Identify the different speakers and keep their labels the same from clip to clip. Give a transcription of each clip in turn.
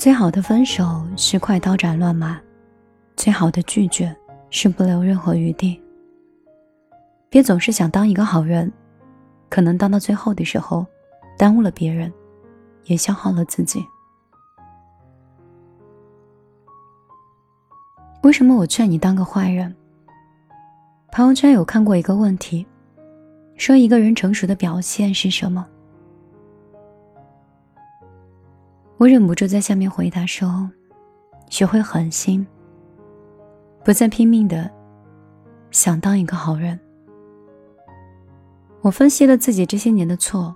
Speaker 1: 最好的分手是快刀斩乱麻，最好的拒绝是不留任何余地。别总是想当一个好人，可能当到最后的时候，耽误了别人，也消耗了自己。为什么我劝你当个坏人？朋友圈有看过一个问题，说一个人成熟的表现是什么？我忍不住在下面回答说：“学会狠心，不再拼命的想当一个好人。”我分析了自己这些年的错，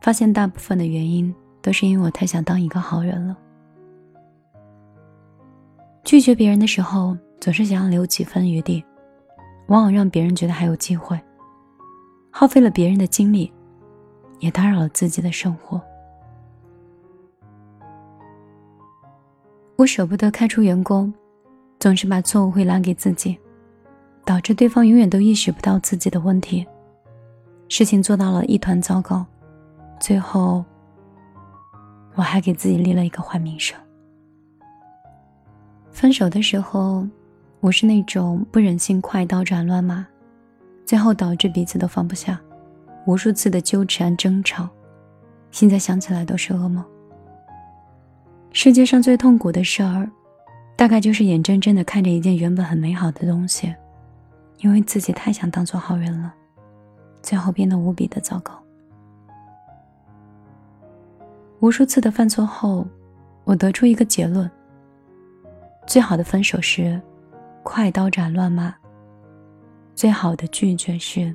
Speaker 1: 发现大部分的原因都是因为我太想当一个好人了。拒绝别人的时候，总是想要留几分余地，往往让别人觉得还有机会，耗费了别人的精力，也打扰了自己的生活。我舍不得开除员工，总是把错误会揽给自己，导致对方永远都意识不到自己的问题，事情做到了一团糟糕，最后我还给自己立了一个坏名声。分手的时候，我是那种不忍心快刀斩乱麻，最后导致彼此都放不下，无数次的纠缠争吵，现在想起来都是噩梦。世界上最痛苦的事儿，大概就是眼睁睁的看着一件原本很美好的东西，因为自己太想当做好人了，最后变得无比的糟糕。无数次的犯错后，我得出一个结论：最好的分手是快刀斩乱麻，最好的拒绝是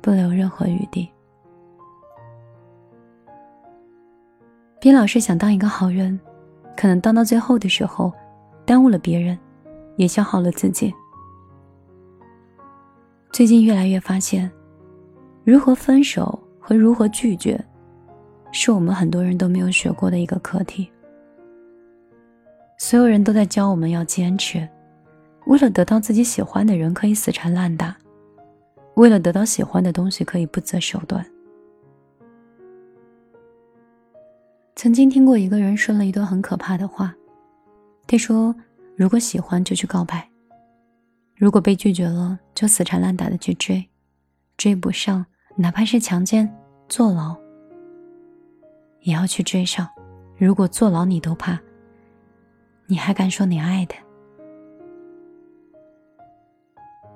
Speaker 1: 不留任何余地。别老是想当一个好人，可能当到最后的时候，耽误了别人，也消耗了自己。最近越来越发现，如何分手和如何拒绝，是我们很多人都没有学过的一个课题。所有人都在教我们要坚持，为了得到自己喜欢的人可以死缠烂打，为了得到喜欢的东西可以不择手段。曾经听过一个人说了一段很可怕的话，他说：“如果喜欢就去告白，如果被拒绝了就死缠烂打的去追，追不上哪怕是强奸、坐牢，也要去追上。如果坐牢你都怕，你还敢说你爱他？”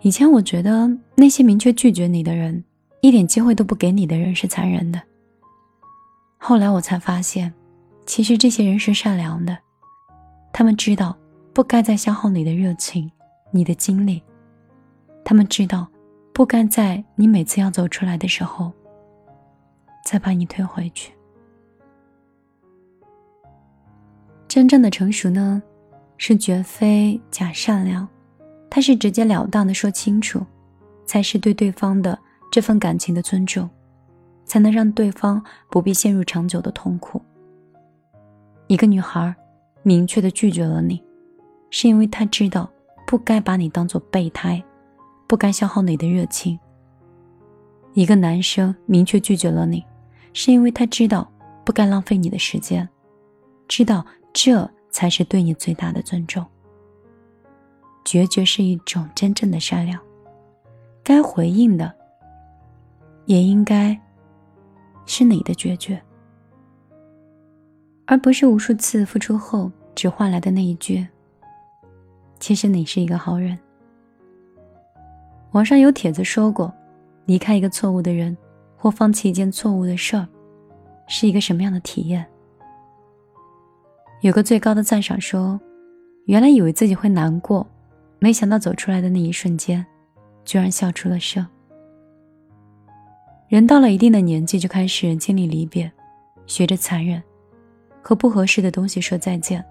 Speaker 1: 以前我觉得那些明确拒绝你的人，一点机会都不给你的人是残忍的。后来我才发现，其实这些人是善良的，他们知道不该再消耗你的热情、你的精力，他们知道不该在你每次要走出来的时候，再把你推回去。真正的成熟呢，是绝非假善良，他是直截了当的说清楚，才是对对方的这份感情的尊重。才能让对方不必陷入长久的痛苦。一个女孩明确的拒绝了你，是因为她知道不该把你当做备胎，不该消耗你的热情。一个男生明确拒绝了你，是因为他知道不该浪费你的时间，知道这才是对你最大的尊重。决绝是一种真正的善良，该回应的也应该。是你的决绝，而不是无数次付出后只换来的那一句“其实你是一个好人”。网上有帖子说过，离开一个错误的人或放弃一件错误的事儿，是一个什么样的体验？有个最高的赞赏说：“原来以为自己会难过，没想到走出来的那一瞬间，居然笑出了声。”人到了一定的年纪，就开始经历离别，学着残忍，和不合适的东西说再见，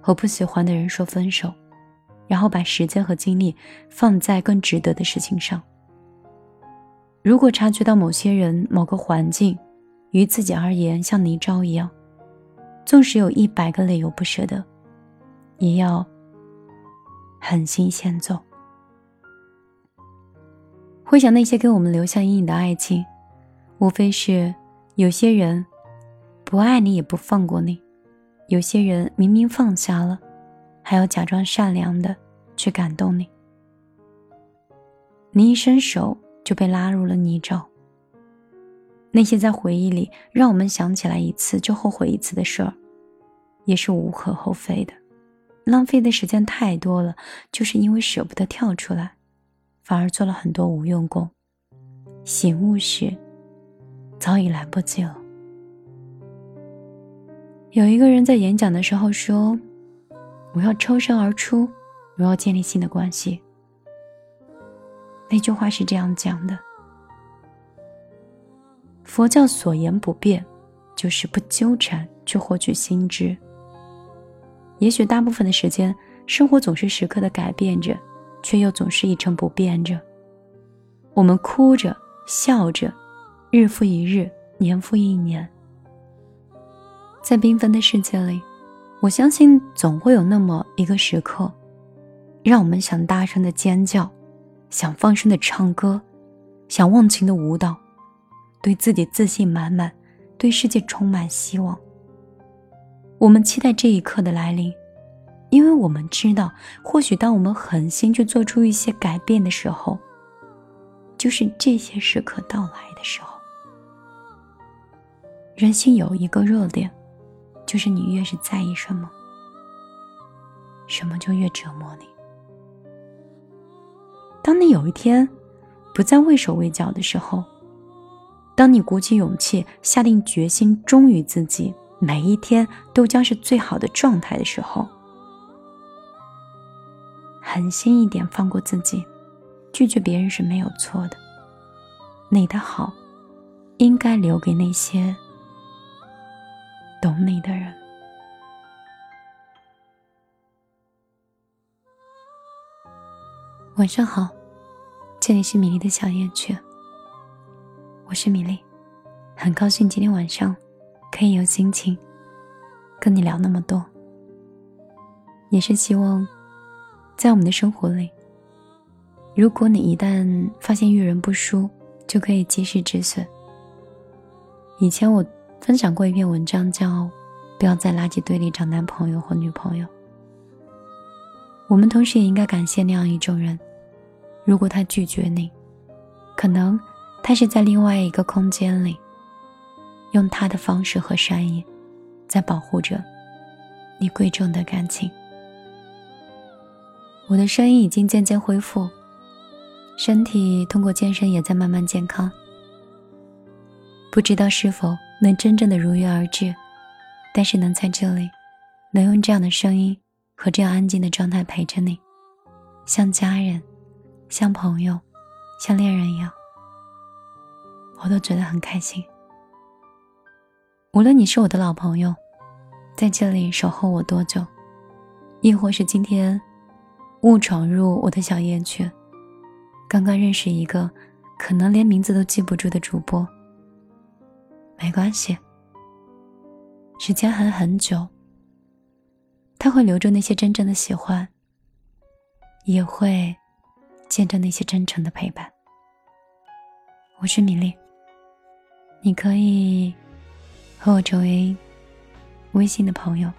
Speaker 1: 和不喜欢的人说分手，然后把时间和精力放在更值得的事情上。如果察觉到某些人、某个环境，于自己而言像泥沼一样，纵使有一百个理由不舍得，也要狠心先走。回想那些给我们留下阴影的爱情，无非是有些人不爱你也不放过你，有些人明明放下了，还要假装善良的去感动你。你一伸手就被拉入了泥沼。那些在回忆里让我们想起来一次就后悔一次的事儿，也是无可厚非的。浪费的时间太多了，就是因为舍不得跳出来。反而做了很多无用功，醒悟时早已来不及了。有一个人在演讲的时候说：“我要抽身而出，我要建立新的关系。”那句话是这样讲的：佛教所言不变，就是不纠缠去获取新知。也许大部分的时间，生活总是时刻的改变着。却又总是一成不变着。我们哭着笑着，日复一日，年复一年。在缤纷的世界里，我相信总会有那么一个时刻，让我们想大声的尖叫，想放声的唱歌，想忘情的舞蹈，对自己自信满满，对世界充满希望。我们期待这一刻的来临。因为我们知道，或许当我们狠心去做出一些改变的时候，就是这些时刻到来的时候。人心有一个弱点，就是你越是在意什么，什么就越折磨你。当你有一天不再畏手畏脚的时候，当你鼓起勇气下定决心忠于自己，每一天都将是最好的状态的时候。狠心一点，放过自己，拒绝别人是没有错的。你的好，应该留给那些懂你的人。晚上好，这里是米粒的小夜曲。我是米粒，很高兴今天晚上可以有心情跟你聊那么多，也是希望。在我们的生活里，如果你一旦发现遇人不淑，就可以及时止损。以前我分享过一篇文章，叫“不要在垃圾堆里找男朋友或女朋友”。我们同时也应该感谢那样一种人，如果他拒绝你，可能他是在另外一个空间里，用他的方式和善意，在保护着你贵重的感情。我的声音已经渐渐恢复，身体通过健身也在慢慢健康。不知道是否能真正的如约而至，但是能在这里，能用这样的声音和这样安静的状态陪着你，像家人，像朋友，像恋人一样，我都觉得很开心。无论你是我的老朋友，在这里守候我多久，亦或是今天。误闯入我的小夜曲，刚刚认识一个可能连名字都记不住的主播。没关系，时间还很久。他会留住那些真正的喜欢，也会见证那些真诚的陪伴。我是米粒，你可以和我成为微信的朋友，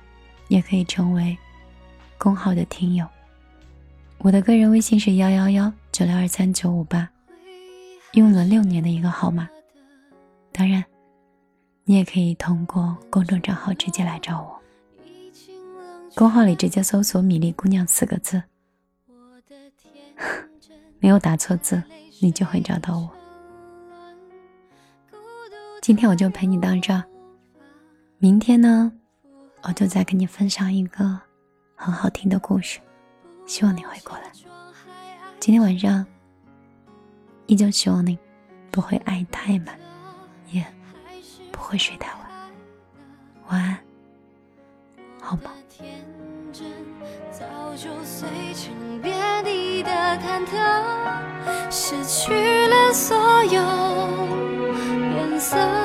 Speaker 1: 也可以成为公号的听友。我的个人微信是幺幺幺九六二三九五八，用了六年的一个号码。当然，你也可以通过公众账号直接来找我。公号里直接搜索“米粒姑娘”四个字，没有打错字，你就会找到我。今天我就陪你到这儿，明天呢，我就再跟你分享一个很好听的故事。希望你会过来。今天晚上，依旧希望你不会爱太满，也不会睡太晚。晚安，好吗？
Speaker 2: 早就的忐忑，失去了所有颜色。